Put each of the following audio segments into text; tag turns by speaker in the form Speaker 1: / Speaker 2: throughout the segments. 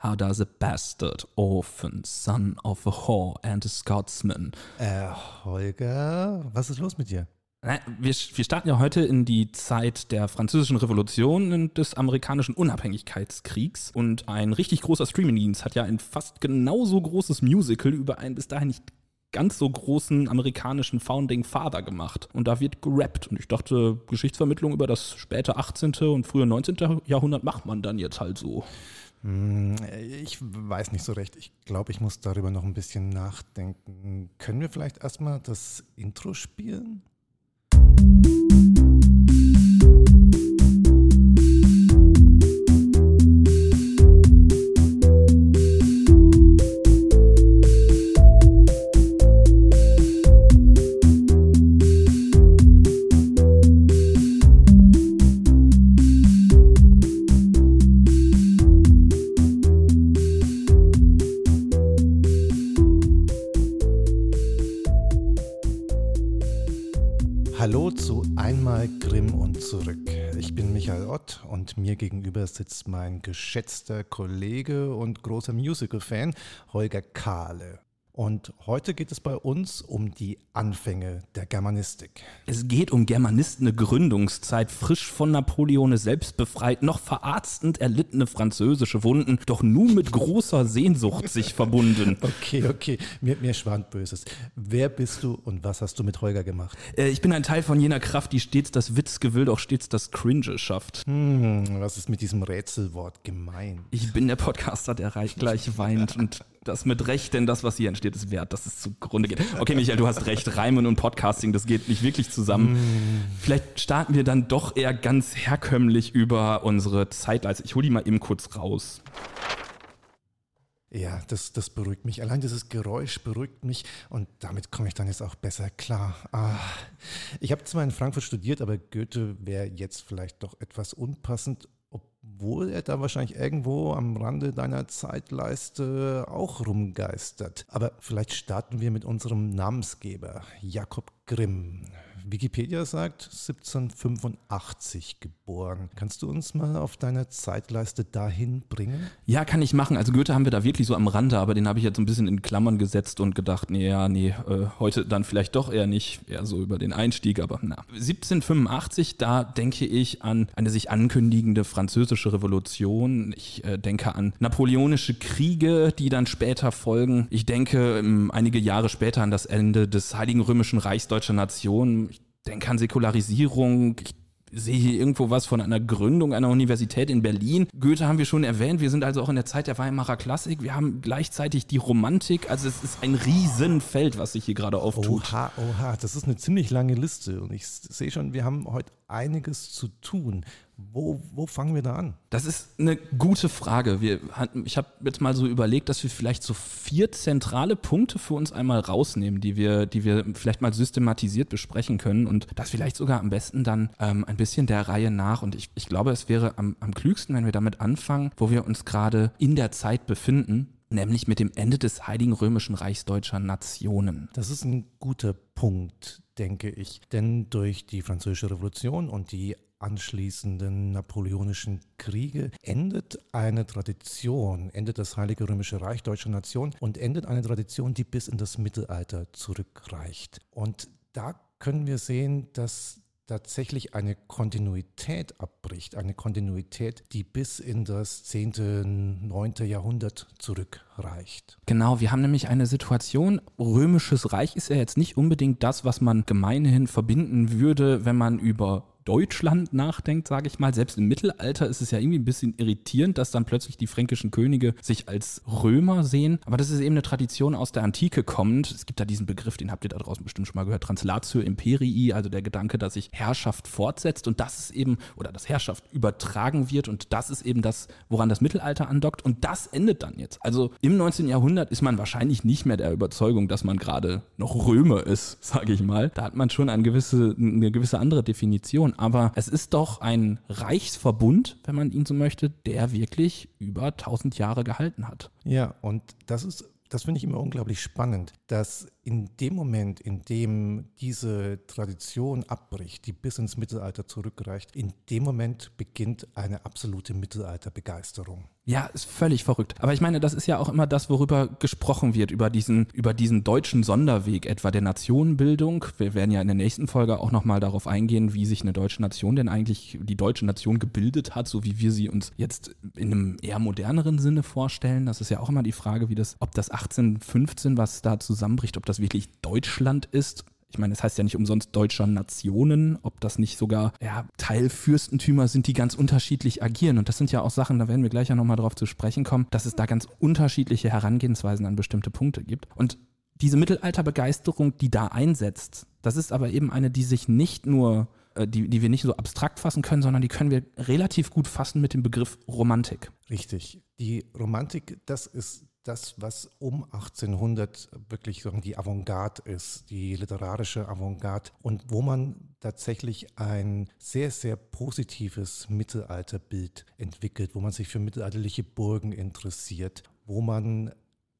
Speaker 1: How does a bastard, orphan, son of a whore and a Scotsman?
Speaker 2: Äh, Holger, was ist los mit dir?
Speaker 1: Wir, wir starten ja heute in die Zeit der französischen Revolution und des amerikanischen Unabhängigkeitskriegs. Und ein richtig großer Streamingdienst hat ja ein fast genauso großes Musical über einen bis dahin nicht ganz so großen amerikanischen Founding Father gemacht. Und da wird gerappt. Und ich dachte, Geschichtsvermittlung über das späte 18. und frühe 19. Jahrhundert macht man dann jetzt halt so.
Speaker 2: Hm, ich weiß nicht so recht. Ich glaube, ich muss darüber noch ein bisschen nachdenken. Können wir vielleicht erstmal das Intro spielen? Und mir gegenüber sitzt mein geschätzter Kollege und großer Musical-Fan Holger Kahle. Und heute geht es bei uns um die Anfänge der Germanistik.
Speaker 1: Es geht um germanistene Gründungszeit, frisch von Napoleon selbst befreit, noch verarztend erlittene französische Wunden, doch nun mit großer Sehnsucht sich verbunden.
Speaker 2: Okay, okay, mir, mir schwant Böses. Wer bist du und was hast du mit Holger gemacht?
Speaker 1: Äh, ich bin ein Teil von jener Kraft, die stets das Witzgewill, doch stets das Cringe schafft.
Speaker 2: Hm, was ist mit diesem Rätselwort gemeint?
Speaker 1: Ich bin der Podcaster, der reich gleich weint und das mit Recht, denn das, was hier entsteht, ist wert, dass es zugrunde geht. Okay, Michael, du hast recht, Reimen und Podcasting, das geht nicht wirklich zusammen. Mm. Vielleicht starten wir dann doch eher ganz herkömmlich über unsere Zeitleiste. Ich hole die mal eben kurz raus.
Speaker 2: Ja, das, das beruhigt mich. Allein dieses Geräusch beruhigt mich und damit komme ich dann jetzt auch besser klar. Ah, ich habe zwar in Frankfurt studiert, aber Goethe wäre jetzt vielleicht doch etwas unpassend obwohl er da wahrscheinlich irgendwo am Rande deiner Zeitleiste auch rumgeistert. Aber vielleicht starten wir mit unserem Namensgeber, Jakob Grimm. Wikipedia sagt 1785 geboren. Kannst du uns mal auf deiner Zeitleiste dahin bringen?
Speaker 1: Ja, kann ich machen. Also Goethe haben wir da wirklich so am Rande, aber den habe ich jetzt ein bisschen in Klammern gesetzt und gedacht, nee, ja, nee, äh, heute dann vielleicht doch eher nicht, eher so über den Einstieg, aber na. 1785, da denke ich an eine sich ankündigende französische Revolution. Ich äh, denke an napoleonische Kriege, die dann später folgen. Ich denke ähm, einige Jahre später an das Ende des Heiligen Römischen Reichs deutscher Nation. Denke an Säkularisierung. Ich sehe hier irgendwo was von einer Gründung einer Universität in Berlin. Goethe haben wir schon erwähnt. Wir sind also auch in der Zeit der Weimarer Klassik. Wir haben gleichzeitig die Romantik. Also es ist ein Riesenfeld, was sich hier gerade auftut.
Speaker 2: Oha, oha, das ist eine ziemlich lange Liste. Und ich sehe schon, wir haben heute einiges zu tun. Wo, wo fangen wir da an?
Speaker 1: Das ist eine gute Frage. Wir hatten, ich habe jetzt mal so überlegt, dass wir vielleicht so vier zentrale Punkte für uns einmal rausnehmen, die wir, die wir vielleicht mal systematisiert besprechen können und das vielleicht sogar am besten dann ähm, ein bisschen der Reihe nach. Und ich, ich glaube, es wäre am, am klügsten, wenn wir damit anfangen, wo wir uns gerade in der Zeit befinden, nämlich mit dem Ende des Heiligen Römischen Reichs deutscher Nationen.
Speaker 2: Das ist ein guter Punkt, denke ich. Denn durch die Französische Revolution und die anschließenden napoleonischen Kriege endet eine Tradition, endet das Heilige Römische Reich deutscher Nation und endet eine Tradition, die bis in das Mittelalter zurückreicht. Und da können wir sehen, dass tatsächlich eine Kontinuität abbricht, eine Kontinuität, die bis in das 10., 9. Jahrhundert zurückreicht.
Speaker 1: Genau, wir haben nämlich eine Situation, römisches Reich ist ja jetzt nicht unbedingt das, was man gemeinhin verbinden würde, wenn man über Deutschland nachdenkt, sage ich mal. Selbst im Mittelalter ist es ja irgendwie ein bisschen irritierend, dass dann plötzlich die fränkischen Könige sich als Römer sehen. Aber das ist eben eine Tradition aus der Antike kommend. Es gibt da diesen Begriff, den habt ihr da draußen bestimmt schon mal gehört, Translatio Imperii, also der Gedanke, dass sich Herrschaft fortsetzt und das ist eben, oder dass Herrschaft übertragen wird und das ist eben das, woran das Mittelalter andockt und das endet dann jetzt. Also im 19. Jahrhundert ist man wahrscheinlich nicht mehr der Überzeugung, dass man gerade noch Römer ist, sage ich mal. Da hat man schon eine gewisse, eine gewisse andere Definition aber es ist doch ein Reichsverbund, wenn man ihn so möchte, der wirklich über 1000 Jahre gehalten hat.
Speaker 2: Ja, und das ist das finde ich immer unglaublich spannend, dass in dem Moment, in dem diese Tradition abbricht, die bis ins Mittelalter zurückreicht, in dem Moment beginnt eine absolute Mittelalterbegeisterung.
Speaker 1: Ja, ist völlig verrückt. Aber ich meine, das ist ja auch immer das, worüber gesprochen wird, über diesen, über diesen deutschen Sonderweg etwa der Nationenbildung. Wir werden ja in der nächsten Folge auch nochmal darauf eingehen, wie sich eine deutsche Nation denn eigentlich, die deutsche Nation gebildet hat, so wie wir sie uns jetzt in einem eher moderneren Sinne vorstellen. Das ist ja auch immer die Frage, wie das, ob das 1815, was da zusammenbricht, ob das wirklich Deutschland ist ich meine, es heißt ja nicht umsonst deutscher Nationen, ob das nicht sogar ja, Teilfürstentümer sind, die ganz unterschiedlich agieren. Und das sind ja auch Sachen, da werden wir gleich ja nochmal drauf zu sprechen kommen, dass es da ganz unterschiedliche Herangehensweisen an bestimmte Punkte gibt. Und diese Mittelalterbegeisterung, die da einsetzt, das ist aber eben eine, die sich nicht nur, äh, die, die wir nicht so abstrakt fassen können, sondern die können wir relativ gut fassen mit dem Begriff Romantik.
Speaker 2: Richtig. Die Romantik, das ist das, was um 1800 wirklich die Avantgarde ist, die literarische Avantgarde und wo man tatsächlich ein sehr, sehr positives Mittelalterbild entwickelt, wo man sich für mittelalterliche Burgen interessiert, wo man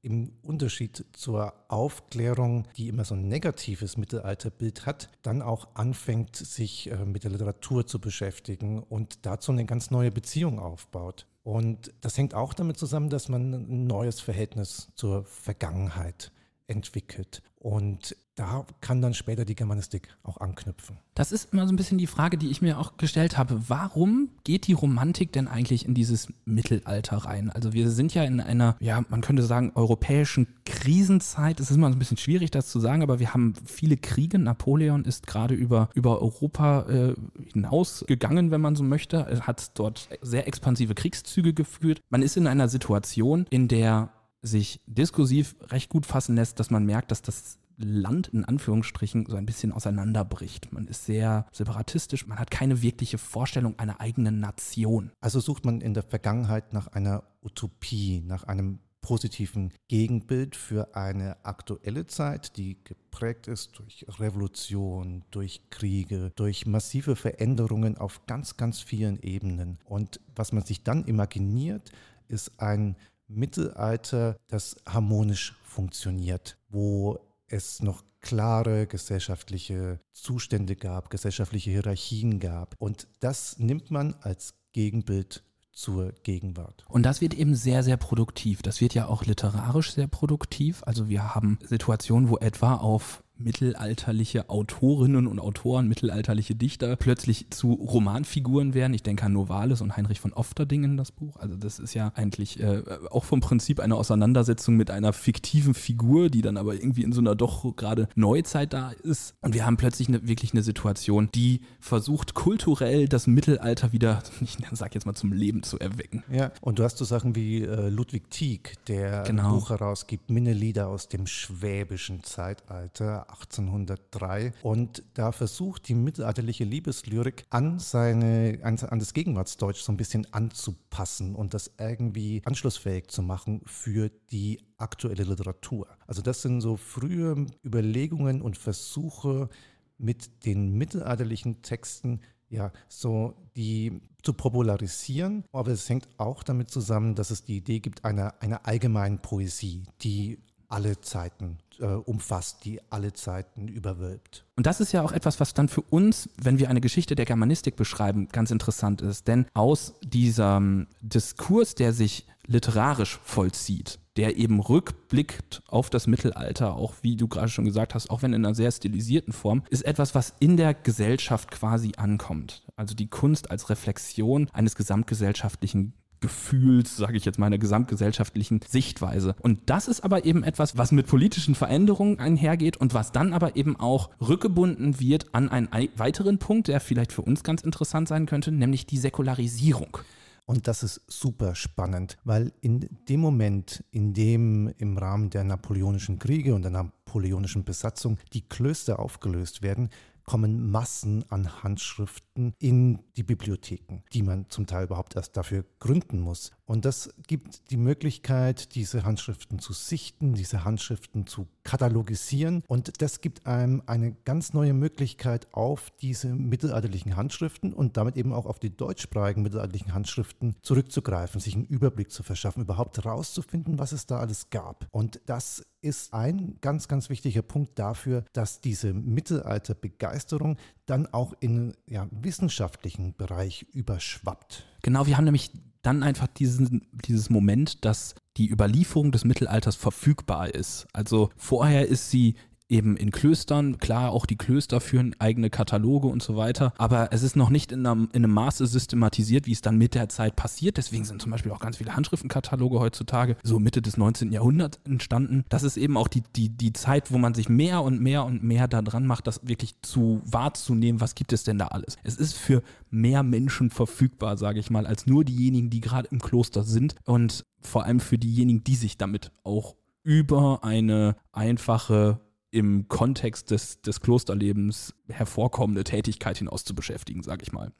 Speaker 2: im Unterschied zur Aufklärung, die immer so ein negatives Mittelalterbild hat, dann auch anfängt, sich äh, mit der Literatur zu beschäftigen und dazu eine ganz neue Beziehung aufbaut. Und das hängt auch damit zusammen, dass man ein neues Verhältnis zur Vergangenheit entwickelt. Und da kann dann später die Germanistik auch anknüpfen.
Speaker 1: Das ist immer so ein bisschen die Frage, die ich mir auch gestellt habe. Warum geht die Romantik denn eigentlich in dieses Mittelalter rein? Also wir sind ja in einer, ja, man könnte sagen, europäischen Krisenzeit. Es ist immer so ein bisschen schwierig, das zu sagen, aber wir haben viele Kriege. Napoleon ist gerade über, über Europa äh, hinausgegangen, wenn man so möchte. Er hat dort sehr expansive Kriegszüge geführt. Man ist in einer Situation, in der sich diskursiv recht gut fassen lässt, dass man merkt, dass das Land in Anführungsstrichen so ein bisschen auseinanderbricht. Man ist sehr separatistisch, man hat keine wirkliche Vorstellung einer eigenen Nation.
Speaker 2: Also sucht man in der Vergangenheit nach einer Utopie, nach einem positiven Gegenbild für eine aktuelle Zeit, die geprägt ist durch Revolution, durch Kriege, durch massive Veränderungen auf ganz, ganz vielen Ebenen. Und was man sich dann imaginiert, ist ein Mittelalter, das harmonisch funktioniert, wo es noch klare gesellschaftliche Zustände gab, gesellschaftliche Hierarchien gab. Und das nimmt man als Gegenbild zur Gegenwart.
Speaker 1: Und das wird eben sehr, sehr produktiv. Das wird ja auch literarisch sehr produktiv. Also wir haben Situationen, wo etwa auf mittelalterliche Autorinnen und Autoren, mittelalterliche Dichter plötzlich zu Romanfiguren werden. Ich denke an Novalis und Heinrich von Ofterdingen, das Buch. Also das ist ja eigentlich äh, auch vom Prinzip eine Auseinandersetzung mit einer fiktiven Figur, die dann aber irgendwie in so einer doch gerade Neuzeit da ist. Und wir haben plötzlich eine, wirklich eine Situation, die versucht kulturell das Mittelalter wieder, ich sag jetzt mal, zum Leben zu erwecken.
Speaker 2: Ja, und du hast so Sachen wie äh, Ludwig Tieck, der genau. ein Buch herausgibt, Minnelieder aus dem schwäbischen Zeitalter 1803 und da versucht die mittelalterliche Liebeslyrik an seine an, an das Gegenwartsdeutsch so ein bisschen anzupassen und das irgendwie anschlussfähig zu machen für die aktuelle Literatur. Also das sind so frühe Überlegungen und Versuche mit den mittelalterlichen Texten ja, so die zu popularisieren, aber es hängt auch damit zusammen, dass es die Idee gibt einer, einer allgemeinen Poesie, die alle Zeiten äh, umfasst, die alle Zeiten überwölbt.
Speaker 1: Und das ist ja auch etwas, was dann für uns, wenn wir eine Geschichte der Germanistik beschreiben, ganz interessant ist. Denn aus diesem Diskurs, der sich literarisch vollzieht, der eben rückblickt auf das Mittelalter, auch wie du gerade schon gesagt hast, auch wenn in einer sehr stilisierten Form, ist etwas, was in der Gesellschaft quasi ankommt. Also die Kunst als Reflexion eines gesamtgesellschaftlichen Gefühls, sage ich jetzt mal, einer gesamtgesellschaftlichen Sichtweise. Und das ist aber eben etwas, was mit politischen Veränderungen einhergeht und was dann aber eben auch rückgebunden wird an einen weiteren Punkt, der vielleicht für uns ganz interessant sein könnte, nämlich die Säkularisierung.
Speaker 2: Und das ist super spannend, weil in dem Moment, in dem im Rahmen der napoleonischen Kriege und der napoleonischen Besatzung die Klöster aufgelöst werden, kommen Massen an Handschriften in die Bibliotheken, die man zum Teil überhaupt erst dafür gründen muss. Und das gibt die Möglichkeit, diese Handschriften zu sichten, diese Handschriften zu katalogisieren und das gibt einem eine ganz neue Möglichkeit auf diese mittelalterlichen Handschriften und damit eben auch auf die deutschsprachigen mittelalterlichen Handschriften zurückzugreifen, sich einen Überblick zu verschaffen, überhaupt herauszufinden, was es da alles gab. Und das ist ein ganz, ganz wichtiger Punkt dafür, dass diese Mittelalterbegeisterung dann auch in ja, wissenschaftlichen Bereich überschwappt.
Speaker 1: Genau, wir haben nämlich dann einfach diesen, dieses Moment, dass die Überlieferung des Mittelalters verfügbar ist. Also vorher ist sie eben in Klöstern. Klar, auch die Klöster führen eigene Kataloge und so weiter, aber es ist noch nicht in einem, in einem Maße systematisiert, wie es dann mit der Zeit passiert. Deswegen sind zum Beispiel auch ganz viele Handschriftenkataloge heutzutage so Mitte des 19. Jahrhunderts entstanden. Das ist eben auch die, die, die Zeit, wo man sich mehr und mehr und mehr daran macht, das wirklich zu wahrzunehmen, was gibt es denn da alles. Es ist für mehr Menschen verfügbar, sage ich mal, als nur diejenigen, die gerade im Kloster sind und vor allem für diejenigen, die sich damit auch über eine einfache im Kontext des, des Klosterlebens hervorkommende Tätigkeit hinaus zu beschäftigen, sage ich mal.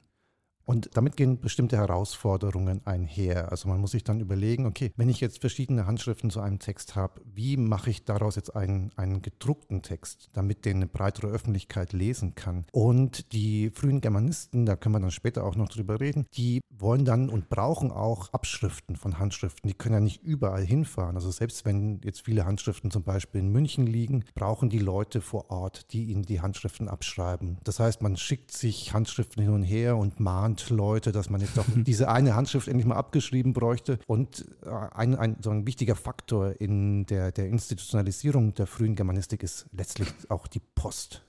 Speaker 2: Und damit gehen bestimmte Herausforderungen einher. Also man muss sich dann überlegen, okay, wenn ich jetzt verschiedene Handschriften zu einem Text habe, wie mache ich daraus jetzt einen, einen gedruckten Text, damit den eine breitere Öffentlichkeit lesen kann? Und die frühen Germanisten, da können wir dann später auch noch drüber reden, die wollen dann und brauchen auch Abschriften von Handschriften. Die können ja nicht überall hinfahren. Also selbst wenn jetzt viele Handschriften zum Beispiel in München liegen, brauchen die Leute vor Ort, die ihnen die Handschriften abschreiben. Das heißt, man schickt sich Handschriften hin und her und mahnt Leute, dass man jetzt doch diese eine Handschrift endlich mal abgeschrieben bräuchte. Und äh, ein, ein, so ein wichtiger Faktor in der, der Institutionalisierung der frühen Germanistik ist letztlich auch die Post.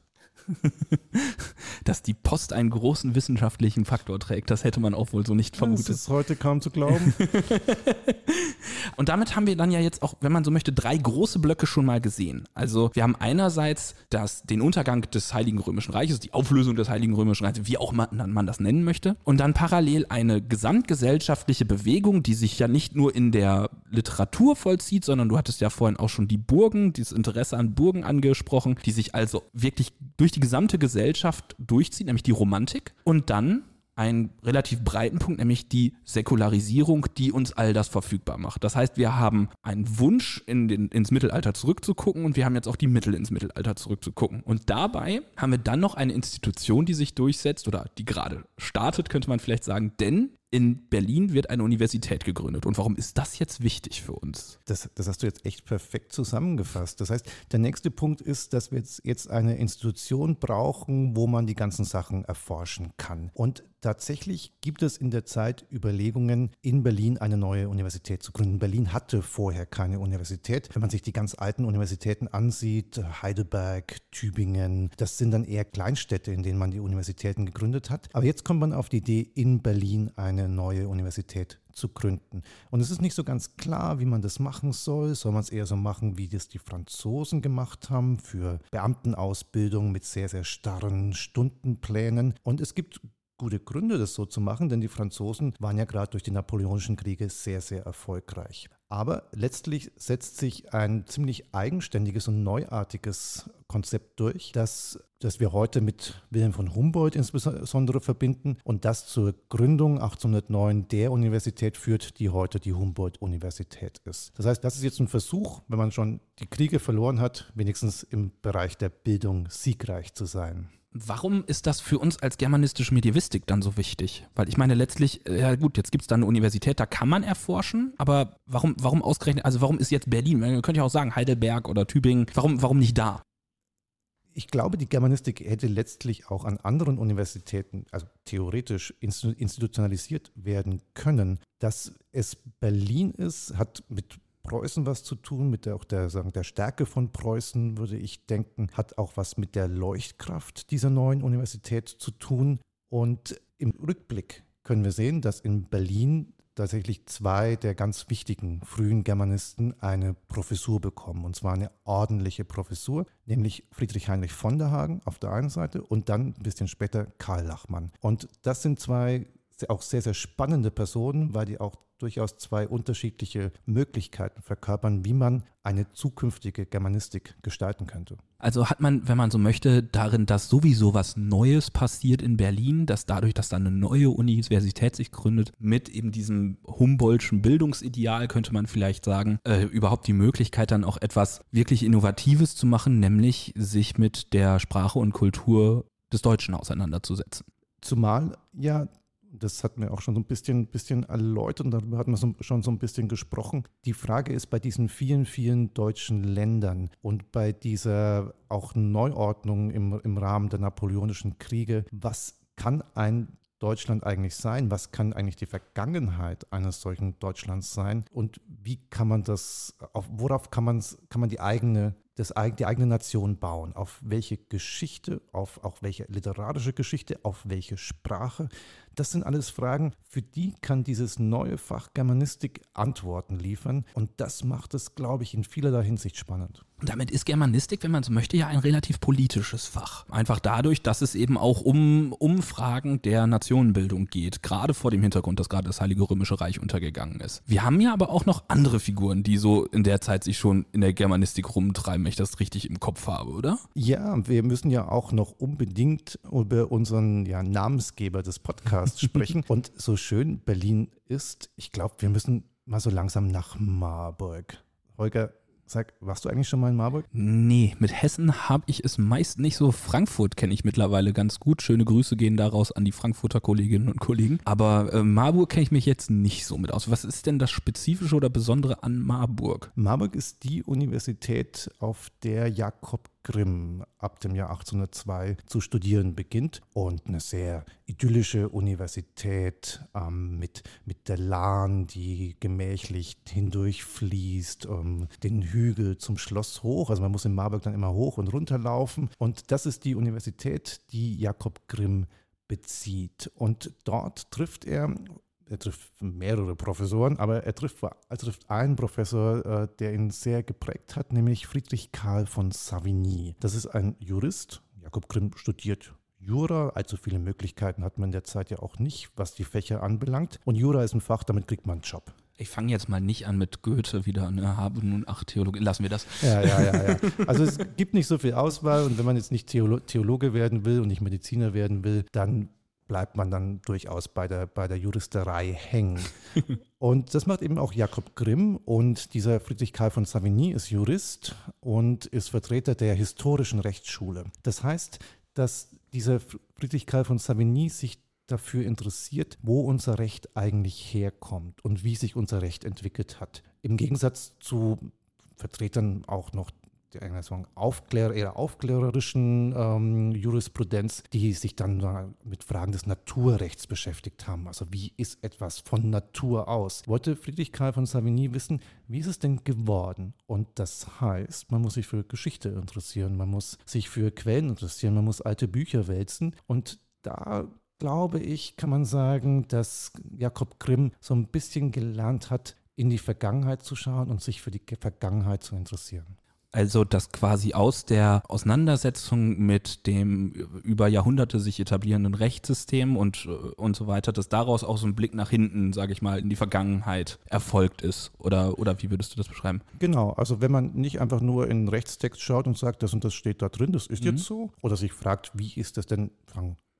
Speaker 1: Dass die Post einen großen wissenschaftlichen Faktor trägt, das hätte man auch wohl so nicht vermutet. Das
Speaker 2: ist heute kaum zu glauben.
Speaker 1: Und damit haben wir dann ja jetzt auch, wenn man so möchte, drei große Blöcke schon mal gesehen. Also wir haben einerseits das, den Untergang des Heiligen Römischen Reiches, die Auflösung des Heiligen Römischen Reiches, wie auch man, man das nennen möchte. Und dann parallel eine gesamtgesellschaftliche Bewegung, die sich ja nicht nur in der Literatur vollzieht, sondern du hattest ja vorhin auch schon die Burgen, dieses Interesse an Burgen angesprochen, die sich also wirklich durch die gesamte Gesellschaft durchzieht, nämlich die Romantik. Und dann einen relativ breiten Punkt, nämlich die Säkularisierung, die uns all das verfügbar macht. Das heißt, wir haben einen Wunsch, in den, ins Mittelalter zurückzugucken und wir haben jetzt auch die Mittel, ins Mittelalter zurückzugucken. Und dabei haben wir dann noch eine Institution, die sich durchsetzt oder die gerade startet, könnte man vielleicht sagen, denn in Berlin wird eine Universität gegründet. Und warum ist das jetzt wichtig für uns?
Speaker 2: Das, das, hast du jetzt echt perfekt zusammengefasst. Das heißt, der nächste Punkt ist, dass wir jetzt, jetzt eine Institution brauchen, wo man die ganzen Sachen erforschen kann. Und tatsächlich gibt es in der Zeit Überlegungen, in Berlin eine neue Universität zu gründen. Berlin hatte vorher keine Universität. Wenn man sich die ganz alten Universitäten ansieht, Heidelberg, Tübingen, das sind dann eher Kleinstädte, in denen man die Universitäten gegründet hat. Aber jetzt kommt man auf die Idee, in Berlin eine eine neue Universität zu gründen. Und es ist nicht so ganz klar, wie man das machen soll. Soll man es eher so machen, wie das die Franzosen gemacht haben, für Beamtenausbildung mit sehr, sehr starren Stundenplänen. Und es gibt gute Gründe, das so zu machen, denn die Franzosen waren ja gerade durch die Napoleonischen Kriege sehr, sehr erfolgreich. Aber letztlich setzt sich ein ziemlich eigenständiges und neuartiges Konzept durch, das, das wir heute mit Wilhelm von Humboldt insbesondere verbinden und das zur Gründung 1809 der Universität führt, die heute die Humboldt-Universität ist. Das heißt, das ist jetzt ein Versuch, wenn man schon die Kriege verloren hat, wenigstens im Bereich der Bildung siegreich zu sein.
Speaker 1: Warum ist das für uns als germanistische Medievistik dann so wichtig? Weil ich meine, letztlich, äh, ja gut, jetzt gibt es da eine Universität, da kann man erforschen, aber warum, warum ausgerechnet, also warum ist jetzt Berlin? Man könnte ja auch sagen Heidelberg oder Tübingen, warum, warum nicht da?
Speaker 2: Ich glaube, die Germanistik hätte letztlich auch an anderen Universitäten, also theoretisch institutionalisiert werden können. Dass es Berlin ist, hat mit Preußen was zu tun, mit der, auch der, sagen, der Stärke von Preußen, würde ich denken, hat auch was mit der Leuchtkraft dieser neuen Universität zu tun. Und im Rückblick können wir sehen, dass in Berlin tatsächlich zwei der ganz wichtigen frühen Germanisten eine Professur bekommen. Und zwar eine ordentliche Professur, nämlich Friedrich Heinrich von der Hagen auf der einen Seite und dann ein bisschen später Karl Lachmann. Und das sind zwei auch sehr, sehr spannende Personen, weil die auch durchaus zwei unterschiedliche Möglichkeiten verkörpern, wie man eine zukünftige Germanistik gestalten könnte.
Speaker 1: Also hat man, wenn man so möchte, darin, dass sowieso was Neues passiert in Berlin, dass dadurch, dass da eine neue Universität sich gründet, mit eben diesem Humboldtschen Bildungsideal, könnte man vielleicht sagen, äh, überhaupt die Möglichkeit dann auch etwas wirklich Innovatives zu machen, nämlich sich mit der Sprache und Kultur des Deutschen auseinanderzusetzen.
Speaker 2: Zumal ja das hatten wir auch schon so ein bisschen, bisschen erläutert und darüber hatten wir so, schon so ein bisschen gesprochen. Die Frage ist bei diesen vielen, vielen deutschen Ländern und bei dieser auch Neuordnung im, im Rahmen der napoleonischen Kriege, was kann ein Deutschland eigentlich sein? Was kann eigentlich die Vergangenheit eines solchen Deutschlands sein? Und wie kann man das, auf, worauf kann, kann man die eigene das, die eigene Nation bauen. Auf welche Geschichte, auf auch welche literarische Geschichte, auf welche Sprache. Das sind alles Fragen, für die kann dieses neue Fach Germanistik Antworten liefern. Und das macht es, glaube ich, in vielerlei Hinsicht spannend.
Speaker 1: Damit ist Germanistik, wenn man so möchte, ja ein relativ politisches Fach. Einfach dadurch, dass es eben auch um Umfragen der Nationenbildung geht. Gerade vor dem Hintergrund, dass gerade das Heilige Römische Reich untergegangen ist. Wir haben ja aber auch noch andere Figuren, die so in der Zeit sich schon in der Germanistik rumtreiben, wenn ich das richtig im Kopf habe, oder?
Speaker 2: Ja, wir müssen ja auch noch unbedingt über unseren ja, Namensgeber des Podcasts sprechen. Und so schön Berlin ist, ich glaube, wir müssen mal so langsam nach Marburg. Holger, Sag, warst du eigentlich schon mal in Marburg?
Speaker 1: Nee, mit Hessen habe ich es meist nicht so. Frankfurt kenne ich mittlerweile ganz gut. Schöne Grüße gehen daraus an die Frankfurter Kolleginnen und Kollegen. Aber äh, Marburg kenne ich mich jetzt nicht so mit aus. Was ist denn das Spezifische oder Besondere an Marburg?
Speaker 2: Marburg ist die Universität, auf der Jakob Grimm ab dem Jahr 1802 zu studieren beginnt und eine sehr idyllische Universität ähm, mit, mit der Lahn, die gemächlich hindurchfließt, ähm, den Hügel zum Schloss hoch. Also man muss in Marburg dann immer hoch und runter laufen. Und das ist die Universität, die Jakob Grimm bezieht. Und dort trifft er er trifft mehrere Professoren, aber er trifft, er trifft einen Professor, äh, der ihn sehr geprägt hat, nämlich Friedrich Karl von Savigny. Das ist ein Jurist. Jakob Grimm studiert Jura, allzu viele Möglichkeiten hat man in der Zeit ja auch nicht, was die Fächer anbelangt. Und Jura ist ein Fach, damit kriegt man einen Job.
Speaker 1: Ich fange jetzt mal nicht an mit Goethe wieder, ne? habe nun acht Theologen, lassen wir das.
Speaker 2: Ja, ja, ja, ja. Also es gibt nicht so viel Auswahl und wenn man jetzt nicht Theologe werden will und nicht Mediziner werden will, dann bleibt man dann durchaus bei der, bei der Juristerei hängen. und das macht eben auch Jakob Grimm und dieser Friedrich Karl von Savigny ist Jurist und ist Vertreter der historischen Rechtsschule. Das heißt, dass dieser Friedrich Karl von Savigny sich dafür interessiert, wo unser Recht eigentlich herkommt und wie sich unser Recht entwickelt hat. Im Gegensatz zu Vertretern auch noch sagen, Aufklär, eher aufklärerischen ähm, Jurisprudenz, die sich dann mit Fragen des Naturrechts beschäftigt haben. Also wie ist etwas von Natur aus? Wollte Friedrich Karl von Savigny wissen, wie ist es denn geworden? Und das heißt, man muss sich für Geschichte interessieren, man muss sich für Quellen interessieren, man muss alte Bücher wälzen und da glaube ich, kann man sagen, dass Jakob Grimm so ein bisschen gelernt hat, in die Vergangenheit zu schauen und sich für die Vergangenheit zu interessieren.
Speaker 1: Also, dass quasi aus der Auseinandersetzung mit dem über Jahrhunderte sich etablierenden Rechtssystem und, äh, und so weiter, dass daraus auch so ein Blick nach hinten, sage ich mal, in die Vergangenheit erfolgt ist. Oder, oder wie würdest du das beschreiben?
Speaker 2: Genau, also wenn man nicht einfach nur in den Rechtstext schaut und sagt, das und das steht da drin, das ist mhm. jetzt so, oder sich fragt, wie ist das denn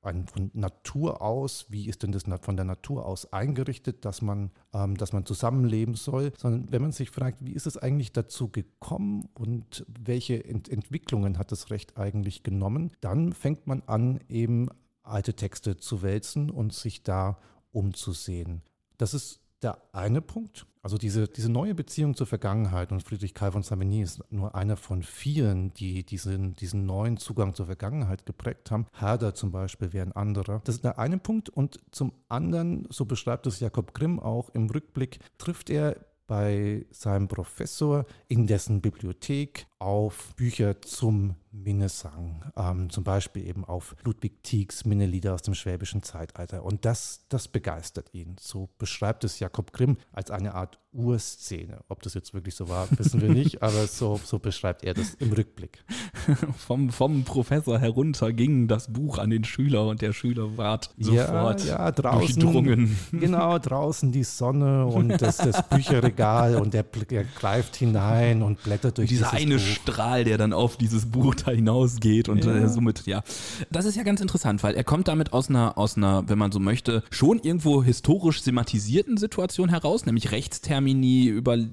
Speaker 2: von Natur aus, wie ist denn das von der Natur aus eingerichtet, dass man, ähm, dass man zusammenleben soll, sondern wenn man sich fragt, wie ist es eigentlich dazu gekommen und welche Ent Entwicklungen hat das Recht eigentlich genommen, dann fängt man an, eben alte Texte zu wälzen und sich da umzusehen. Das ist der eine Punkt. Also diese, diese neue Beziehung zur Vergangenheit und Friedrich Karl von Savigny ist nur einer von vielen, die diesen, diesen neuen Zugang zur Vergangenheit geprägt haben. Herder zum Beispiel wäre ein anderer. Das ist der eine Punkt. Und zum anderen, so beschreibt es Jakob Grimm auch im Rückblick, trifft er bei seinem Professor in dessen Bibliothek auf Bücher zum Minnesang, ähm, zum Beispiel eben auf Ludwig Tiegs Minnelieder aus dem schwäbischen Zeitalter. Und das, das begeistert ihn. So beschreibt es Jakob Grimm als eine Art Urszene. Ob das jetzt wirklich so war, wissen wir nicht, aber so, so beschreibt er das im Rückblick.
Speaker 1: vom, vom Professor herunter ging das Buch an den Schüler und der Schüler ward sofort
Speaker 2: ja, ja, draußen, durchdrungen. Genau, draußen die Sonne und das, das Bücherregal und der, der, greift hinein und blättert durch
Speaker 1: Dieser eine Buch. Strahl, der dann auf dieses Buch da hinausgeht und ja. Äh, somit, ja. Das ist ja ganz interessant, weil er kommt damit aus einer, aus einer, wenn man so möchte, schon irgendwo historisch sematisierten Situation heraus, nämlich Rechtstermini über äh,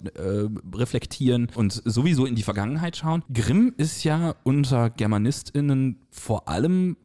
Speaker 1: reflektieren und sowieso in die Vergangenheit schauen. Grimm ist ja unter GermanistInnen vor allem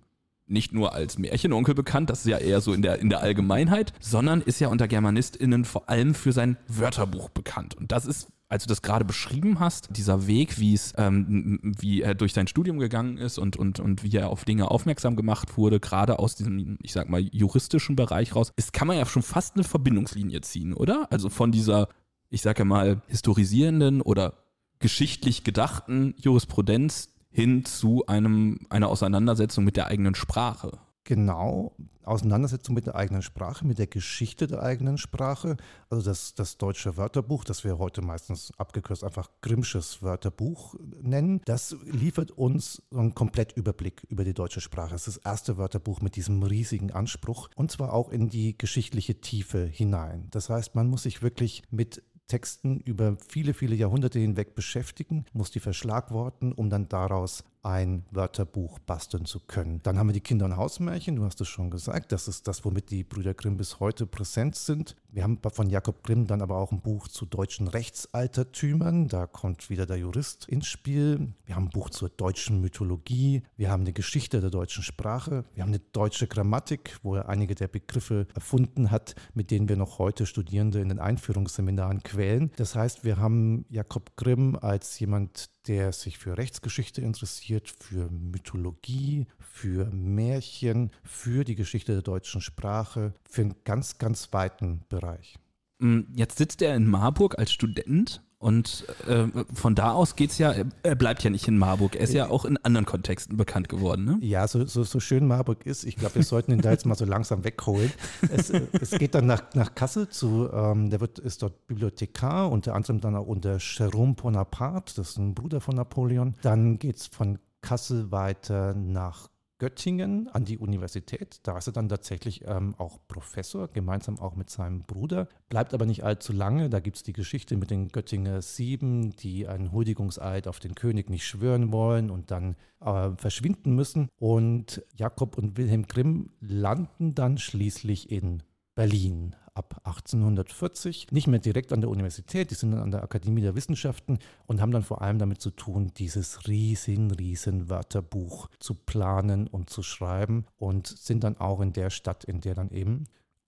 Speaker 1: nicht nur als Märchenonkel bekannt, das ist ja eher so in der, in der Allgemeinheit, sondern ist ja unter GermanistInnen vor allem für sein Wörterbuch bekannt. Und das ist als du das gerade beschrieben hast, dieser Weg, wie es, ähm, wie er durch sein Studium gegangen ist und, und, und wie er auf Dinge aufmerksam gemacht wurde, gerade aus diesem, ich sag mal, juristischen Bereich raus, ist, kann man ja schon fast eine Verbindungslinie ziehen, oder? Also von dieser, ich sage mal, historisierenden oder geschichtlich gedachten Jurisprudenz hin zu einem, einer Auseinandersetzung mit der eigenen Sprache.
Speaker 2: Genau, Auseinandersetzung mit der eigenen Sprache, mit der Geschichte der eigenen Sprache. Also das, das deutsche Wörterbuch, das wir heute meistens abgekürzt einfach Grimmsches Wörterbuch nennen, das liefert uns einen Komplettüberblick über die deutsche Sprache. Es ist das erste Wörterbuch mit diesem riesigen Anspruch und zwar auch in die geschichtliche Tiefe hinein. Das heißt, man muss sich wirklich mit Texten über viele, viele Jahrhunderte hinweg beschäftigen, muss die verschlagworten, um dann daraus ein Wörterbuch basteln zu können. Dann haben wir die Kinder- und Hausmärchen, du hast es schon gesagt, das ist das, womit die Brüder Grimm bis heute präsent sind. Wir haben von Jakob Grimm dann aber auch ein Buch zu deutschen Rechtsaltertümern, da kommt wieder der Jurist ins Spiel. Wir haben ein Buch zur deutschen Mythologie, wir haben eine Geschichte der deutschen Sprache, wir haben eine deutsche Grammatik, wo er einige der Begriffe erfunden hat, mit denen wir noch heute Studierende in den Einführungsseminaren quälen. Das heißt, wir haben Jakob Grimm als jemand, der sich für Rechtsgeschichte interessiert, für Mythologie, für Märchen, für die Geschichte der deutschen Sprache, für einen ganz, ganz weiten Bereich.
Speaker 1: Mm, jetzt sitzt er in Marburg als Student und äh, von da aus geht es ja, er bleibt ja nicht in Marburg. Er ist ja auch in anderen Kontexten bekannt geworden. Ne?
Speaker 2: Ja, so, so, so schön Marburg ist. Ich glaube, wir sollten ihn da jetzt mal so langsam wegholen. Es, es geht dann nach, nach Kassel zu, ähm, der wird, ist dort Bibliothekar, unter anderem dann auch unter Jérôme Bonaparte, das ist ein Bruder von Napoleon. Dann geht es von Kassel weiter nach Göttingen an die Universität. Da ist er dann tatsächlich ähm, auch Professor, gemeinsam auch mit seinem Bruder. Bleibt aber nicht allzu lange. Da gibt es die Geschichte mit den Göttinger Sieben, die einen Huldigungseid auf den König nicht schwören wollen und dann äh, verschwinden müssen. Und Jakob und Wilhelm Grimm landen dann schließlich in Berlin ab 1840, nicht mehr direkt an der Universität, die sind dann an der Akademie der Wissenschaften und haben dann vor allem damit zu tun, dieses riesen, riesen Wörterbuch zu planen und zu schreiben und sind dann auch in der Stadt, in der dann eben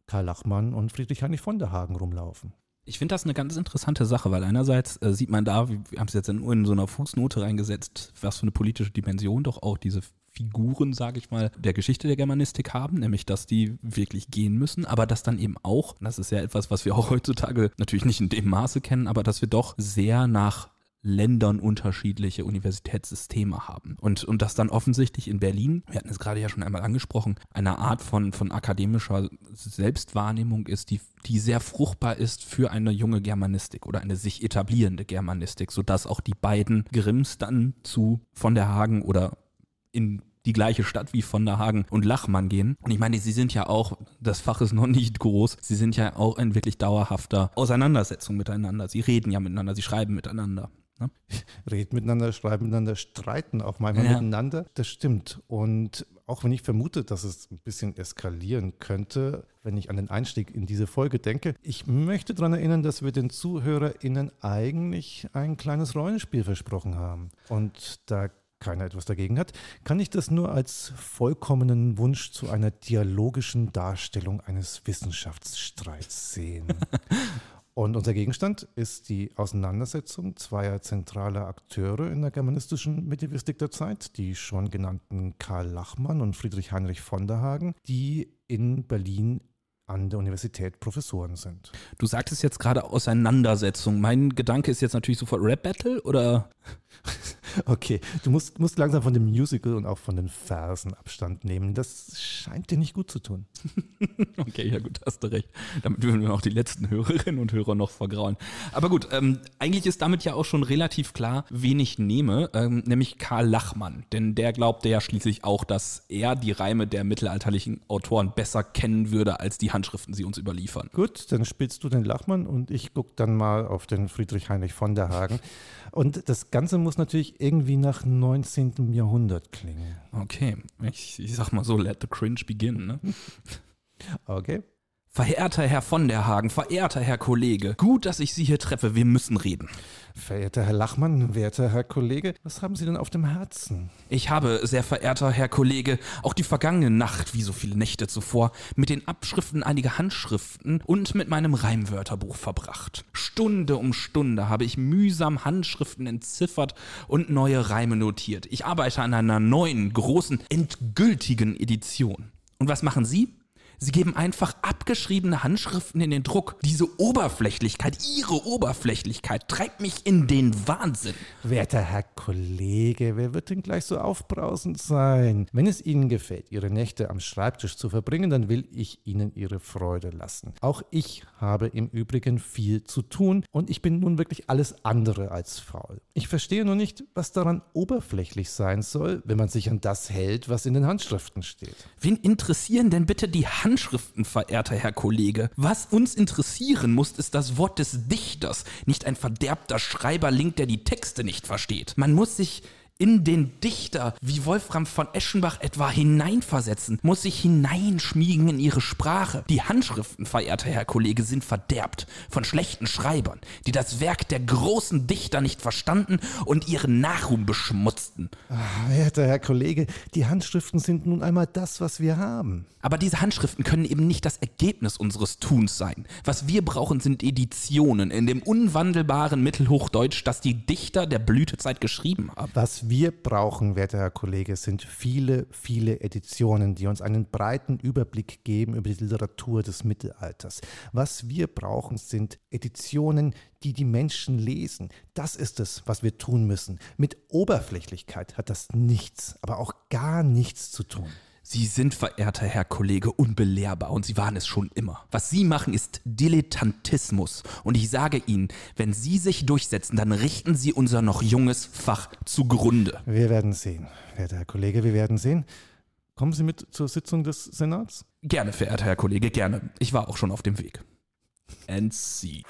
Speaker 2: Karl Lachmann und Friedrich Heinrich von der Hagen rumlaufen.
Speaker 1: Ich finde das eine ganz interessante Sache, weil einerseits äh, sieht man da, wir haben es jetzt in, in so einer Fußnote reingesetzt, was für eine politische Dimension doch auch diese Figuren, sage ich mal, der Geschichte der Germanistik haben, nämlich dass die wirklich gehen müssen, aber dass dann eben auch, das ist ja etwas, was wir auch heutzutage natürlich nicht in dem Maße kennen, aber dass wir doch sehr nach Ländern unterschiedliche Universitätssysteme haben. Und, und das dann offensichtlich in Berlin, wir hatten es gerade ja schon einmal angesprochen, eine Art von, von akademischer Selbstwahrnehmung ist, die, die sehr fruchtbar ist für eine junge Germanistik oder eine sich etablierende Germanistik, sodass auch die beiden Grimms dann zu von der Hagen oder in die gleiche Stadt wie von der Hagen und Lachmann gehen. Und ich meine, sie sind ja auch, das Fach ist noch nicht groß, sie sind ja auch in wirklich dauerhafter Auseinandersetzung miteinander. Sie reden ja miteinander, sie schreiben miteinander. Ne?
Speaker 2: Reden miteinander, schreiben miteinander, streiten auch manchmal ja. miteinander. Das stimmt. Und auch wenn ich vermute, dass es ein bisschen eskalieren könnte, wenn ich an den Einstieg in diese Folge denke, ich möchte daran erinnern, dass wir den ZuhörerInnen eigentlich ein kleines Rollenspiel versprochen haben. Und da keiner etwas dagegen hat, kann ich das nur als vollkommenen Wunsch zu einer dialogischen Darstellung eines Wissenschaftsstreits sehen. Und unser Gegenstand ist die Auseinandersetzung zweier zentraler Akteure in der germanistischen Medievistik der Zeit, die schon genannten Karl Lachmann und Friedrich Heinrich von der Hagen, die in Berlin an der Universität Professoren sind.
Speaker 1: Du sagtest jetzt gerade Auseinandersetzung. Mein Gedanke ist jetzt natürlich sofort Rap Battle oder?
Speaker 2: Okay, du musst, musst langsam von dem Musical und auch von den Versen Abstand nehmen. Das scheint dir nicht gut zu tun.
Speaker 1: okay, ja gut, hast du recht. Damit würden wir auch die letzten Hörerinnen und Hörer noch vergrauen. Aber gut, ähm, eigentlich ist damit ja auch schon relativ klar, wen ich nehme, ähm, nämlich Karl Lachmann. Denn der glaubte ja schließlich auch, dass er die Reime der mittelalterlichen Autoren besser kennen würde, als die Handschriften sie uns überliefern.
Speaker 2: Gut, dann spielst du den Lachmann und ich gucke dann mal auf den Friedrich Heinrich von der Hagen. Und das Ganze muss natürlich irgendwie nach 19. Jahrhundert klingen.
Speaker 1: Okay, ich, ich sag mal so, let the cringe begin. Ne?
Speaker 2: Okay.
Speaker 1: Verehrter Herr von der Hagen, verehrter Herr Kollege, gut, dass ich Sie hier treffe, wir müssen reden.
Speaker 2: Verehrter Herr Lachmann, werter Herr Kollege, was haben Sie denn auf dem Herzen?
Speaker 1: Ich habe, sehr verehrter Herr Kollege, auch die vergangene Nacht, wie so viele Nächte zuvor, mit den Abschriften einiger Handschriften und mit meinem Reimwörterbuch verbracht. Stunde um Stunde habe ich mühsam Handschriften entziffert und neue Reime notiert. Ich arbeite an einer neuen, großen, endgültigen Edition. Und was machen Sie? Sie geben einfach abgeschriebene Handschriften in den Druck. Diese Oberflächlichkeit, Ihre Oberflächlichkeit treibt mich in den Wahnsinn.
Speaker 2: Werter Herr Kollege, wer wird denn gleich so aufbrausend sein? Wenn es Ihnen gefällt, Ihre Nächte am Schreibtisch zu verbringen, dann will ich Ihnen Ihre Freude lassen. Auch ich habe im Übrigen viel zu tun und ich bin nun wirklich alles andere als faul. Ich verstehe nur nicht, was daran oberflächlich sein soll, wenn man sich an das hält, was in den Handschriften steht.
Speaker 1: Wen interessieren denn bitte die Handschriften? Handschriften, verehrter Herr Kollege. Was uns interessieren muss, ist das Wort des Dichters, nicht ein verderbter Schreiberling, der die Texte nicht versteht. Man muss sich in den Dichter wie Wolfram von Eschenbach etwa hineinversetzen, muss sich hineinschmiegen in ihre Sprache. Die Handschriften, verehrter Herr Kollege, sind verderbt von schlechten Schreibern, die das Werk der großen Dichter nicht verstanden und ihren Nachruhm beschmutzten.
Speaker 2: Ach, werter Herr Kollege, die Handschriften sind nun einmal das, was wir haben.
Speaker 1: Aber diese Handschriften können eben nicht das Ergebnis unseres Tuns sein. Was wir brauchen, sind Editionen in dem unwandelbaren Mittelhochdeutsch, das die Dichter der Blütezeit geschrieben haben.
Speaker 2: Was wir brauchen, werter Herr Kollege, sind viele, viele Editionen, die uns einen breiten Überblick geben über die Literatur des Mittelalters. Was wir brauchen, sind Editionen, die die Menschen lesen. Das ist es, was wir tun müssen. Mit Oberflächlichkeit hat das nichts, aber auch gar nichts zu tun.
Speaker 1: Sie sind, verehrter Herr Kollege, unbelehrbar und Sie waren es schon immer. Was Sie machen, ist Dilettantismus. Und ich sage Ihnen, wenn Sie sich durchsetzen, dann richten Sie unser noch junges Fach zugrunde.
Speaker 2: Wir werden sehen, werter Herr Kollege, wir werden sehen. Kommen Sie mit zur Sitzung des Senats?
Speaker 1: Gerne, verehrter Herr Kollege, gerne. Ich war auch schon auf dem Weg. And see.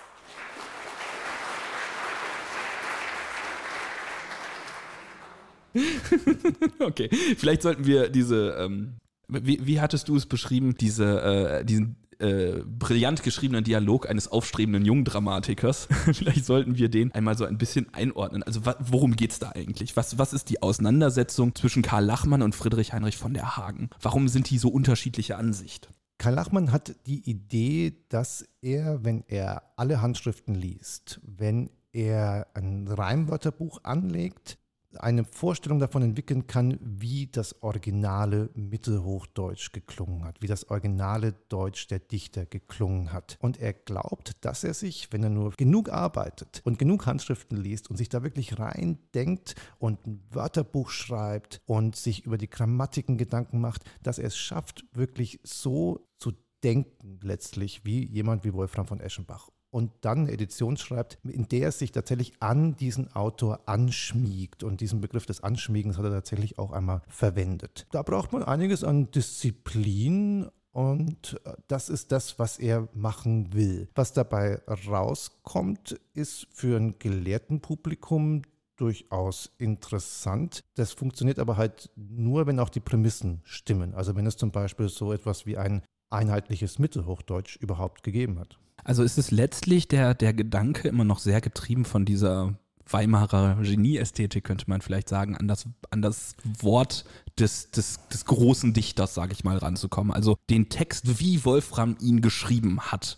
Speaker 1: okay, vielleicht sollten wir diese, ähm, wie, wie, hattest du es beschrieben, diese, äh, diesen äh, brillant geschriebenen Dialog eines aufstrebenden Jungdramatikers. Vielleicht sollten wir den einmal so ein bisschen einordnen. Also worum geht es da eigentlich? Was, was ist die Auseinandersetzung zwischen Karl Lachmann und Friedrich Heinrich von der Hagen? Warum sind die so unterschiedliche Ansicht?
Speaker 2: Karl Lachmann hat die Idee, dass er, wenn er alle Handschriften liest, wenn er ein Reimwörterbuch anlegt, eine Vorstellung davon entwickeln kann, wie das originale Mittelhochdeutsch geklungen hat, wie das originale Deutsch der Dichter geklungen hat. Und er glaubt, dass er sich, wenn er nur genug arbeitet und genug Handschriften liest und sich da wirklich rein denkt und ein Wörterbuch schreibt und sich über die Grammatiken Gedanken macht, dass er es schafft, wirklich so zu denken letztlich wie jemand wie Wolfram von Eschenbach und dann eine Edition schreibt, in der er sich tatsächlich an diesen Autor anschmiegt. Und diesen Begriff des Anschmiegens hat er tatsächlich auch einmal verwendet. Da braucht man einiges an Disziplin, und das ist das, was er machen will. Was dabei rauskommt, ist für ein gelehrten Publikum durchaus interessant. Das funktioniert aber halt nur, wenn auch die Prämissen stimmen. Also wenn es zum Beispiel so etwas wie ein einheitliches Mittelhochdeutsch überhaupt gegeben hat.
Speaker 1: Also ist es letztlich der, der Gedanke immer noch sehr getrieben von dieser Weimarer Genieästhetik, könnte man vielleicht sagen, an das, an das Wort des, des, des großen Dichters, sage ich mal, ranzukommen. Also den Text, wie Wolfram ihn geschrieben hat,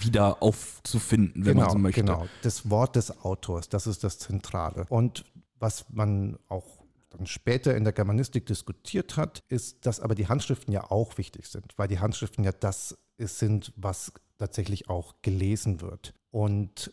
Speaker 1: wieder aufzufinden, wenn
Speaker 2: genau,
Speaker 1: man so möchte.
Speaker 2: Genau, das Wort des Autors, das ist das Zentrale. Und was man auch dann später in der Germanistik diskutiert hat, ist, dass aber die Handschriften ja auch wichtig sind, weil die Handschriften ja das sind, was tatsächlich auch gelesen wird. Und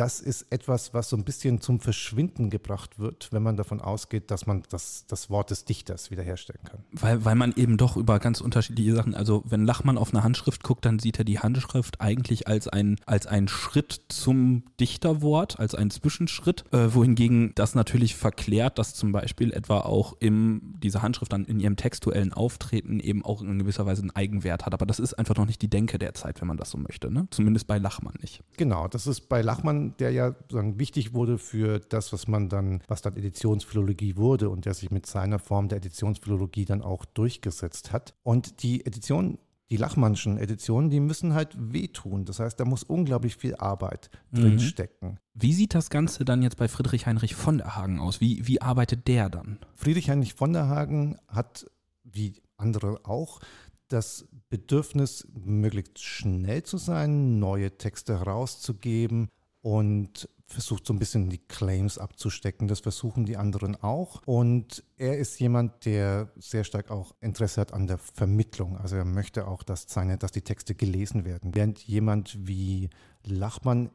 Speaker 2: das ist etwas, was so ein bisschen zum Verschwinden gebracht wird, wenn man davon ausgeht, dass man das, das Wort des Dichters wiederherstellen kann.
Speaker 1: Weil, weil man eben doch über ganz unterschiedliche Sachen, also wenn Lachmann auf eine Handschrift guckt, dann sieht er die Handschrift eigentlich als ein, als ein Schritt zum Dichterwort, als einen Zwischenschritt, äh, wohingegen das natürlich verklärt, dass zum Beispiel etwa auch im, diese Handschrift dann in ihrem textuellen Auftreten eben auch in gewisser Weise einen Eigenwert hat. Aber das ist einfach noch nicht die Denke der Zeit, wenn man das so möchte. Ne? Zumindest bei Lachmann nicht.
Speaker 2: Genau, das ist bei Lachmann der ja sagen, wichtig wurde für das, was man dann, was dann Editionsphilologie wurde und der sich mit seiner Form der Editionsphilologie dann auch durchgesetzt hat. Und die Edition die Lachmannschen Editionen, die müssen halt wehtun. Das heißt, da muss unglaublich viel Arbeit mhm. drinstecken.
Speaker 1: Wie sieht das Ganze dann jetzt bei Friedrich Heinrich von der Hagen aus? Wie, wie arbeitet der dann?
Speaker 2: Friedrich Heinrich von der Hagen hat, wie andere auch, das Bedürfnis, möglichst schnell zu sein, neue Texte herauszugeben, und versucht so ein bisschen die Claims abzustecken. Das versuchen die anderen auch. Und er ist jemand, der sehr stark auch Interesse hat an der Vermittlung. Also er möchte auch, dass, seine, dass die Texte gelesen werden. Während jemand wie Lachmann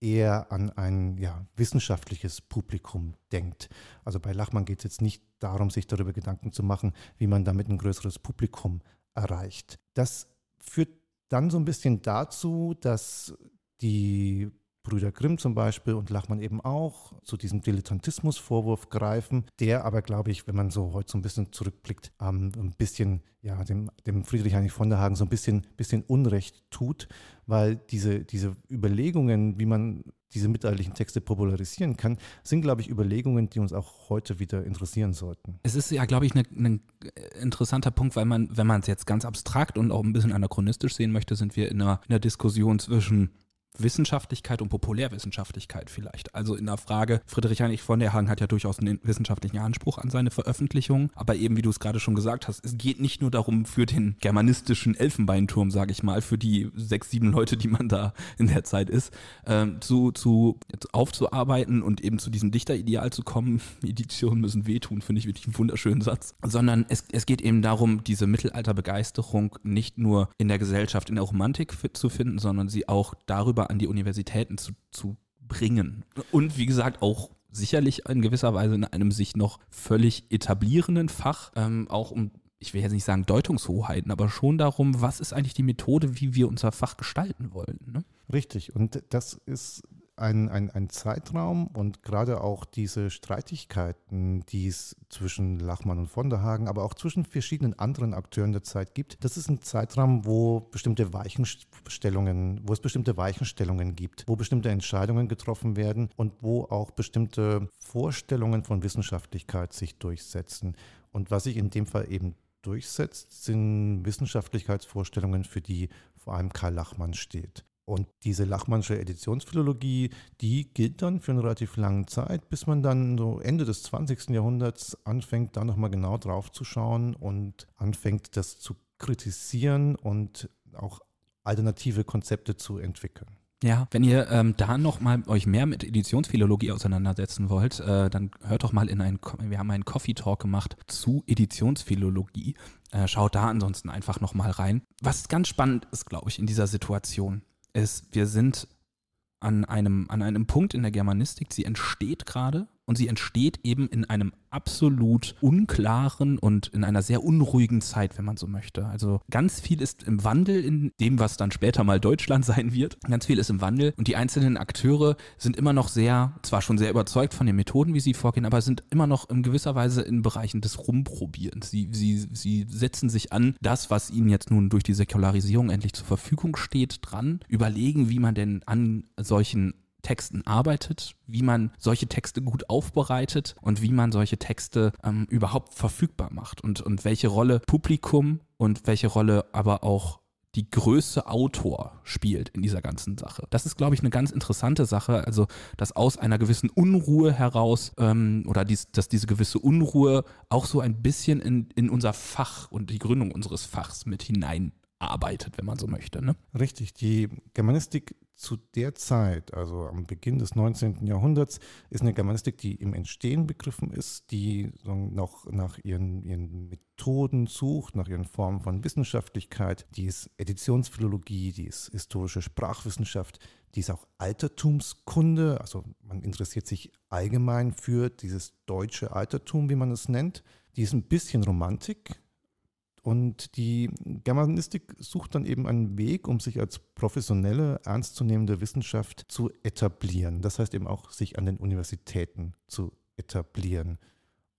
Speaker 2: eher an ein ja, wissenschaftliches Publikum denkt. Also bei Lachmann geht es jetzt nicht darum, sich darüber Gedanken zu machen, wie man damit ein größeres Publikum erreicht. Das führt dann so ein bisschen dazu, dass die Brüder Grimm zum Beispiel und Lachmann eben auch zu diesem Dilettantismusvorwurf greifen, der aber, glaube ich, wenn man so heute so ein bisschen zurückblickt, ähm, ein bisschen, ja, dem, dem Friedrich Heinrich von der Hagen so ein bisschen, bisschen Unrecht tut, weil diese, diese Überlegungen, wie man diese mittelalterlichen Texte popularisieren kann, sind, glaube ich, Überlegungen, die uns auch heute wieder interessieren sollten.
Speaker 1: Es ist ja, glaube ich, ein ne, ne interessanter Punkt, weil man, wenn man es jetzt ganz abstrakt und auch ein bisschen anachronistisch sehen möchte, sind wir in einer, in einer Diskussion zwischen Wissenschaftlichkeit und Populärwissenschaftlichkeit vielleicht. Also in der Frage, Friedrich Heinrich von der Hagen hat ja durchaus einen wissenschaftlichen Anspruch an seine Veröffentlichung, aber eben wie du es gerade schon gesagt hast, es geht nicht nur darum für den germanistischen Elfenbeinturm, sage ich mal, für die sechs, sieben Leute, die man da in der Zeit ist, ähm, zu, zu aufzuarbeiten und eben zu diesem Dichterideal zu kommen. Editionen müssen wehtun, finde ich wirklich einen wunderschönen Satz. Sondern es, es geht eben darum, diese Mittelalterbegeisterung nicht nur in der Gesellschaft, in der Romantik zu finden, sondern sie auch darüber rüber an die Universitäten zu, zu bringen. Und wie gesagt, auch sicherlich in gewisser Weise in einem sich noch völlig etablierenden Fach, ähm, auch um, ich will jetzt nicht sagen Deutungshoheiten, aber schon darum, was ist eigentlich die Methode, wie wir unser Fach gestalten wollen. Ne?
Speaker 2: Richtig, und das ist ein, ein, ein Zeitraum und gerade auch diese Streitigkeiten, die es zwischen Lachmann und von der Hagen, aber auch zwischen verschiedenen anderen Akteuren der Zeit gibt, das ist ein Zeitraum, wo bestimmte Weichenstellungen, wo es bestimmte Weichenstellungen gibt, wo bestimmte Entscheidungen getroffen werden und wo auch bestimmte Vorstellungen von Wissenschaftlichkeit sich durchsetzen. Und was sich in dem Fall eben durchsetzt, sind Wissenschaftlichkeitsvorstellungen, für die vor allem Karl Lachmann steht. Und diese Lachmannsche Editionsphilologie, die gilt dann für eine relativ lange Zeit, bis man dann so Ende des 20. Jahrhunderts anfängt, da nochmal genau drauf zu schauen und anfängt, das zu kritisieren und auch alternative Konzepte zu entwickeln.
Speaker 1: Ja, wenn ihr ähm, da noch mal euch mehr mit Editionsphilologie auseinandersetzen wollt, äh, dann hört doch mal in einen, wir haben einen Coffee Talk gemacht zu Editionsphilologie. Äh, schaut da ansonsten einfach noch mal rein. Was ganz spannend ist, glaube ich, in dieser Situation, ist, wir sind an einem, an einem Punkt in der Germanistik, sie entsteht gerade und sie entsteht eben in einem absolut unklaren und in einer sehr unruhigen Zeit, wenn man so möchte. Also ganz viel ist im Wandel in dem, was dann später mal Deutschland sein wird. Ganz viel ist im Wandel und die einzelnen Akteure sind immer noch sehr, zwar schon sehr überzeugt von den Methoden, wie sie vorgehen, aber sind immer noch in gewisser Weise in Bereichen des Rumprobierens. Sie, sie, sie setzen sich an das, was ihnen jetzt nun durch die Säkularisierung endlich zur Verfügung steht, dran, überlegen, wie man denn an solchen Texten arbeitet, wie man solche Texte gut aufbereitet und wie man solche Texte ähm, überhaupt verfügbar macht und, und welche Rolle Publikum und welche Rolle aber auch die Größe Autor spielt in dieser ganzen Sache. Das ist, glaube ich, eine ganz interessante Sache. Also, dass aus einer gewissen Unruhe heraus ähm, oder dies, dass diese gewisse Unruhe auch so ein bisschen in, in unser Fach und die Gründung unseres Fachs mit hineinarbeitet, wenn man so möchte. Ne?
Speaker 2: Richtig. Die Germanistik zu der Zeit, also am Beginn des 19. Jahrhunderts, ist eine Germanistik, die im Entstehen begriffen ist, die noch nach ihren, ihren Methoden sucht, nach ihren Formen von Wissenschaftlichkeit. Die ist Editionsphilologie, die ist historische Sprachwissenschaft, die ist auch Altertumskunde. Also man interessiert sich allgemein für dieses deutsche Altertum, wie man es nennt. Die ist ein bisschen Romantik, und die Germanistik sucht dann eben einen Weg, um sich als professionelle, ernstzunehmende Wissenschaft zu etablieren. Das heißt eben auch, sich an den Universitäten zu etablieren.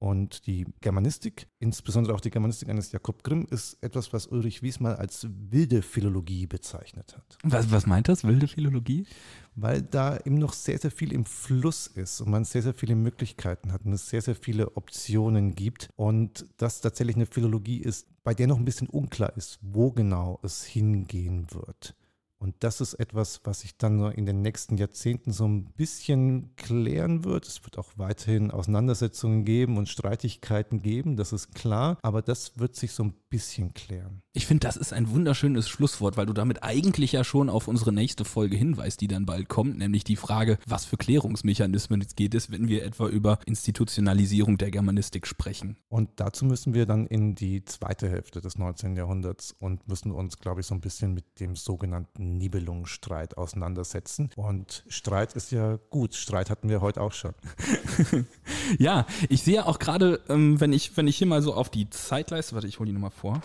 Speaker 2: Und die Germanistik, insbesondere auch die Germanistik eines Jakob Grimm, ist etwas, was Ulrich Wiesmann als wilde Philologie bezeichnet hat.
Speaker 1: Was, was meint das, wilde Philologie?
Speaker 2: Weil da eben noch sehr, sehr viel im Fluss ist und man sehr, sehr viele Möglichkeiten hat und es sehr, sehr viele Optionen gibt. Und das tatsächlich eine Philologie ist, bei der noch ein bisschen unklar ist, wo genau es hingehen wird. Und das ist etwas, was sich dann in den nächsten Jahrzehnten so ein bisschen klären wird. Es wird auch weiterhin Auseinandersetzungen geben und Streitigkeiten geben, das ist klar. Aber das wird sich so ein bisschen klären.
Speaker 1: Ich finde, das ist ein wunderschönes Schlusswort, weil du damit eigentlich ja schon auf unsere nächste Folge hinweist, die dann bald kommt, nämlich die Frage, was für Klärungsmechanismen es geht es, wenn wir etwa über Institutionalisierung der Germanistik sprechen.
Speaker 2: Und dazu müssen wir dann in die zweite Hälfte des 19. Jahrhunderts und müssen uns, glaube ich, so ein bisschen mit dem sogenannten Nibelungenstreit auseinandersetzen. Und Streit ist ja gut. Streit hatten wir heute auch schon.
Speaker 1: ja, ich sehe auch gerade, ähm, wenn, ich, wenn ich hier mal so auf die Zeitleiste, warte, ich hole die nochmal vor.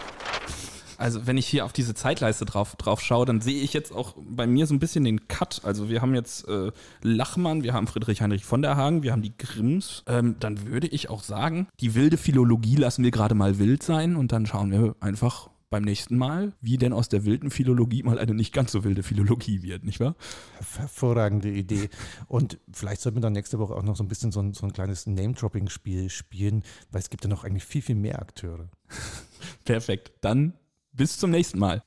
Speaker 1: Also wenn ich hier auf diese Zeitleiste drauf, drauf schaue, dann sehe ich jetzt auch bei mir so ein bisschen den Cut. Also wir haben jetzt äh, Lachmann, wir haben Friedrich Heinrich von der Hagen, wir haben die Grimms. Ähm, dann würde ich auch sagen, die wilde Philologie lassen wir gerade mal wild sein und dann schauen wir einfach, beim nächsten Mal, wie denn aus der wilden Philologie mal eine nicht ganz so wilde Philologie wird, nicht wahr?
Speaker 2: Hervorragende Idee. Und vielleicht sollten wir dann nächste Woche auch noch so ein bisschen so ein, so ein kleines Name-Dropping-Spiel spielen, weil es gibt ja noch eigentlich viel, viel mehr Akteure.
Speaker 1: Perfekt. Dann bis zum nächsten Mal.